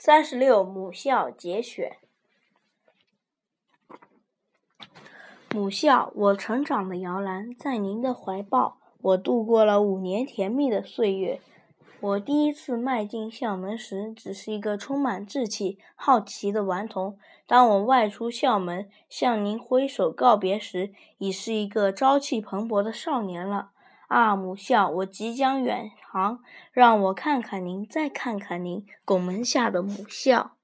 三十六母校节选。母校，我成长的摇篮，在您的怀抱，我度过了五年甜蜜的岁月。我第一次迈进校门时，只是一个充满稚气、好奇的顽童；当我外出校门，向您挥手告别时，已是一个朝气蓬勃的少年了。啊，母校，我即将远航，让我看看您，再看看您，拱门下的母校。